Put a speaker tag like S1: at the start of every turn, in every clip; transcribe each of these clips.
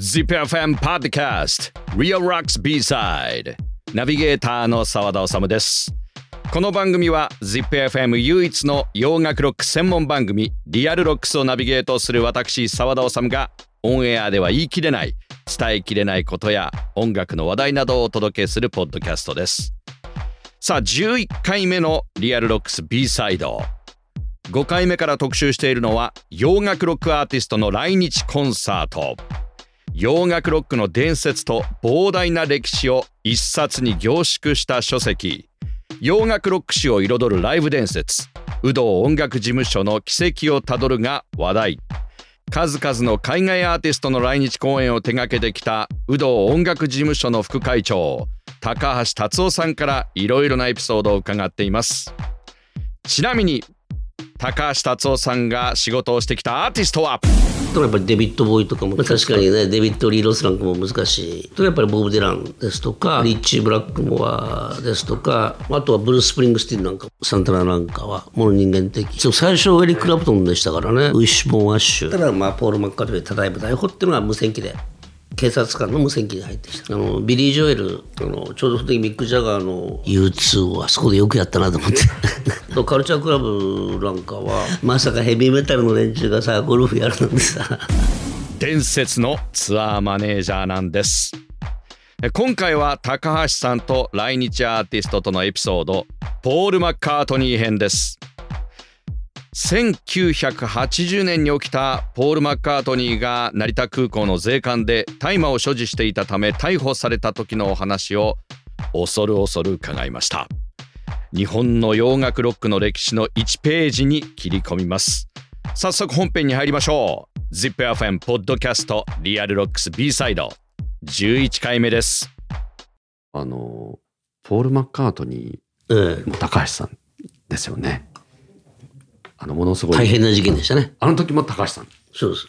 S1: ZIPFM Podcast Real Rocks B-Side. ナビゲーターの澤田治です。この番組は ZIPFM 唯一の洋楽ロック専門番組 Real Rocks をナビゲートする私澤田治がオンエアでは言い切れない伝えきれないことや音楽の話題などをお届けするポッドキャストです。さあ11回目のリアルロックス B サイド5回目から特集しているのは洋楽ロックアーティストの来日コンサート。洋楽ロックの伝説と膨大な歴史を一冊に凝縮した書籍。洋楽ロック史を彩るライブ伝説。有働音楽事務所の奇跡をたどるが話題。数々の海外アーティストの来日公演を手掛けてきた有働音楽事務所の副会長高橋達夫さんからいろいろなエピソードを伺っています。ちなみに高橋達夫さんが仕事をしてきたアーティストは？
S2: とやっぱりデビッド・ボウイとかも確かにねデビッド・リー・ロスなんかも難しい。とやっぱりボブ・ディランですとかリッチー・ブラックモアですとかあとはブルース・スプリングスティンなんかサンタナなんかはもの人間的。最初エリック・クラプトンでしたからね。ウィッシュ・ボーン・アッシュ。ただまあポール・マッカートニーただいま逮捕っていうのは無線機で警察官の無線機に入ってきた。あのビリー・ジョエルあのちょうどその時ミック・ジャガーの U2 をあそこでよくやったなと思って。カルチャークラブなんかはまさかヘビーメタルの連中がさゴルフやるなんてさ。
S1: 伝説のツアーマネージャーなんです。今回は高橋さんと来日アーティストとのエピソードポール・マッカートニー編です1980年に起きたポール・マッカートニーが成田空港の税関で大麻を所持していたため逮捕された時のお話を恐る恐る伺いました。日本の洋楽ロックの歴史の1ページに切り込みます。早速本編に入りましょう。ZIPFM ポッドキャスト Real Rocks B-Side。11回目です。
S3: あのポール・マッカートニーも高橋さんですよね、あの、ものすごい。
S2: 大変な事件でしたね。
S3: あの時も高橋さん。
S2: そうです。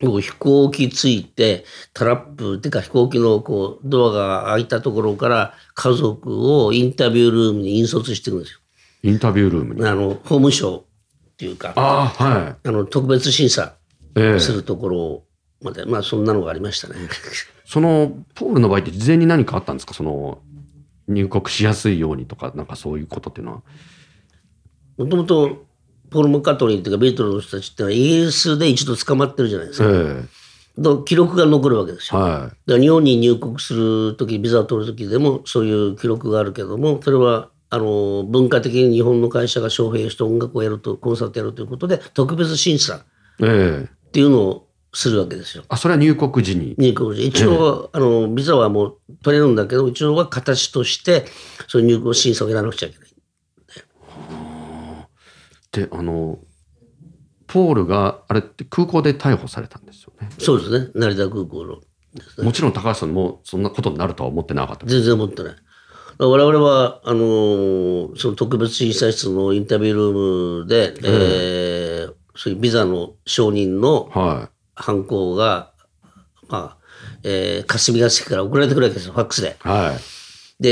S2: 僕飛行機着いてタラップっていうか飛行機のこうドアが開いたところから家族をインタビュールームに引率していくんですよ。
S3: インタビュールームに？
S2: あの法務省っていうか
S3: あ、はい、
S2: あの特別審査するところまで、えー、まあそんなのがありましたね。
S3: そのポールの場合って事前に何かあったんですか？その入国しやすいようにとかなんかそういうことっていうのは。
S2: もともとポール・マッカートニーっていうかビートルズの人たちってのはイギリスで一度捕まってるじゃないですか。えー、記録が残るわけですよ。はい、だから日本に入国する時ビザを取る時でもそういう記録があるけどもそれはあの文化的に日本の会社が招聘して音楽をやるとコンサートやるということで特別審査っていうのをするわけですよ。
S3: あそれは入国時に？
S2: 入国時一応、えー、あのビザはもう取れるんだけど一応は形としてそういう入国審査をやらなくちゃいけない。
S3: であのポールがあれって空港で逮捕されたんですよね。
S2: そうですね。成田空港の、ね、
S3: もちろん高橋さんもそんなことになるとは思ってなかった。
S2: 全然思ってない。我々はあのー、その特別審査室のインタビュールームで、えー、えー、そういうビザの承認の犯行が、はい、まあ、えー、霞が関から送られてくるわけですよファックスで。はい。で、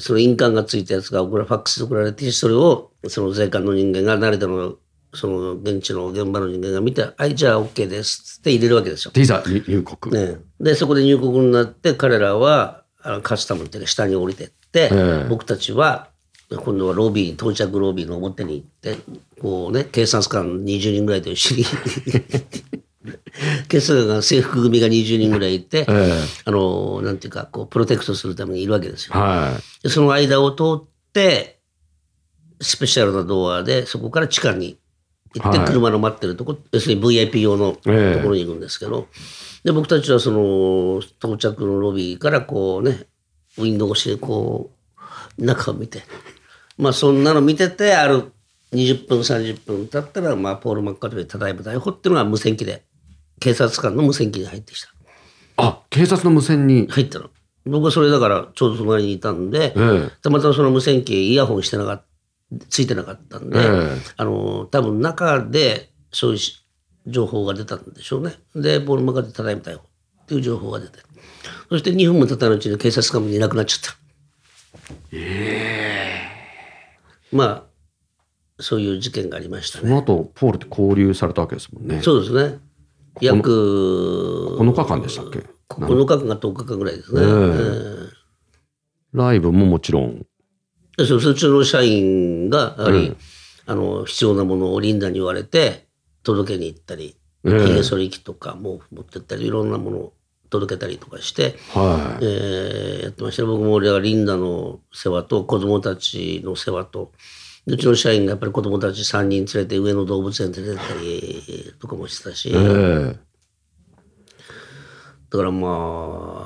S2: その印鑑がついたやつが送ら、ファックスで送られて、それを、その税関の人間が、慣れたの、その現地の現場の人間が見て、はい、じゃあ OK ですって入れるわけですよ。
S3: いざ入国。
S2: ね。で、そこで入国になって、彼らは、カスタムっていうか下に降りてって、僕たちは、今度はロビー、到着ロビーの表に行って、こうね、警察官20人ぐらいと一緒に 警察が制服組が20人ぐらいいて、えー、あの、なんていうか、こう、プロテクトするためにいるわけですよ。はい、その間を通って、スペシャルなドアで、そこから地下に行って、車の待ってるとこ、はい、要するに VIP 用のところに行くんですけど、えー、で、僕たちはその、到着のロビーからこうね、ウィンドウ越しでこう、中を見て、まあそんなの見てて、ある20分、30分経ったら、まあ、ポール・マッカートニーただいま逮捕っていうのが無線機で警察官の無線機に入ってきた。
S3: あ、警察の無線に？
S2: 入ったの。僕はそれだからちょうど隣にいたんで、ええ、たまたまその無線機イヤホンしてなかった、ついてなかったんで、え、あの、多分中でそういう情報が出たんでしょうね。で、ボールマカでただいま逮捕っていう情報が出て。そして2分も経たないうちに警察官もいなくなっちゃった。ええー、まあ、そういう事件がありましたね。
S3: その後、ポールって交流されたわけですもんね。
S2: そうですね。約
S3: 9日間でしたっけ
S2: ?9 日間が10日間ぐらいですね。えー、
S3: ライブももちろん。
S2: そちの社員が、やはり、うん、あの、必要なものをリンダに言われて、届けに行ったり、ひげ剃り機とかも持ってったり、いろんなものを届けたりとかして、はい、えー、やってました僕も俺はリンダの世話と子供たちの世話と、うちの社員がやっぱり子供たち3人連れて上野動物園連れてったりとかもしてたし、えー、だからま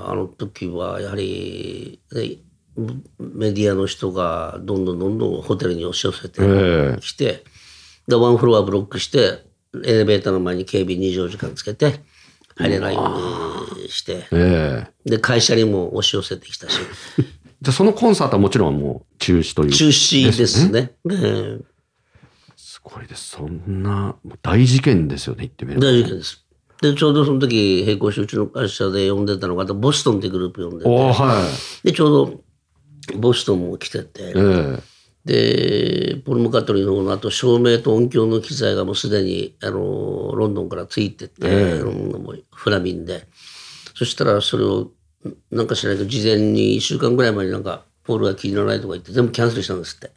S2: ああの時はやはり、ね、メディアの人がどんどんどんどんホテルに押し寄せてきて、えー、でワンフロアブロックしてエレベーターの前に警備24時間つけて入れないようにして、えー、で会社にも押し寄せてきたし。
S3: じゃそのコンサートはもちろんもう中止という、
S2: 中止ですね。ね
S3: すごいです。そんな大事件ですよね、言ってみれば。
S2: 大事件です。で、ちょうどその時、並行してうちの会社で呼んでたのが、ボストンってグループ呼んでて、はい、で、ちょうどボストンも来てて、えー、で、ポルムカトリーの方のあと照明と音響の機材がもうすでに、あの、ロンドンからついてて、えー、フラミンで、そしたらそれをなんか知らないけど、事前に1週間ぐらい前になんか、ポールが気に入らないとか言って全部キャンセルしたんですって。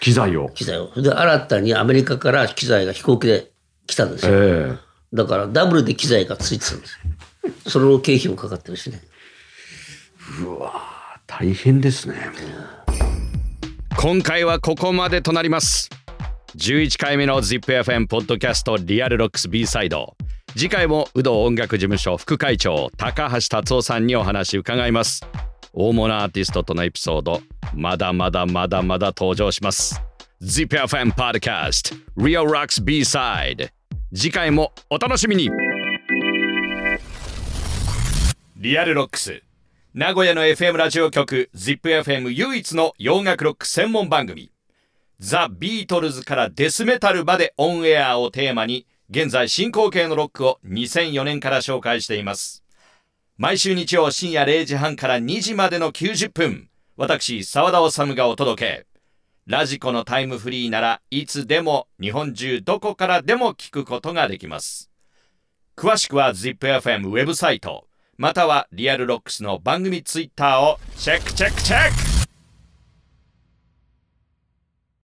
S3: 機材を
S2: 機材を。で、新たにアメリカから機材が飛行機で来たんですよ。えー、だからダブルで機材がついてたんですよ。その経費もかかってるしね。
S3: うわ大変ですね。
S1: 今回はここまでとなります。11回目の ZIPFM ポッドキャスト Real Rocks B-Side。次回もウドー音楽事務所副会長高橋達夫さんにお話伺います大物アーティストとのエピソードまだまだまだまだ登場します。ZIPFM Podcast Real Rocks B-Side 次回もお楽しみに。Real Rocks。名古屋の FM ラジオ局 ZIPFM 唯一の洋楽ロック専門番組。ザ・ビートルズからデスメタルまでオンエアをテーマに現在進行形のロックを2004年から紹介しています。毎週日曜深夜0時半から2時までの90分、私、沢田治がお届け。ラジコのタイムフリーならいつでも日本中どこからでも聞くことができます。詳しくは ZIPFM ウェブサイト、または Real Rocks の番組ツイッターをチェックチェックチェック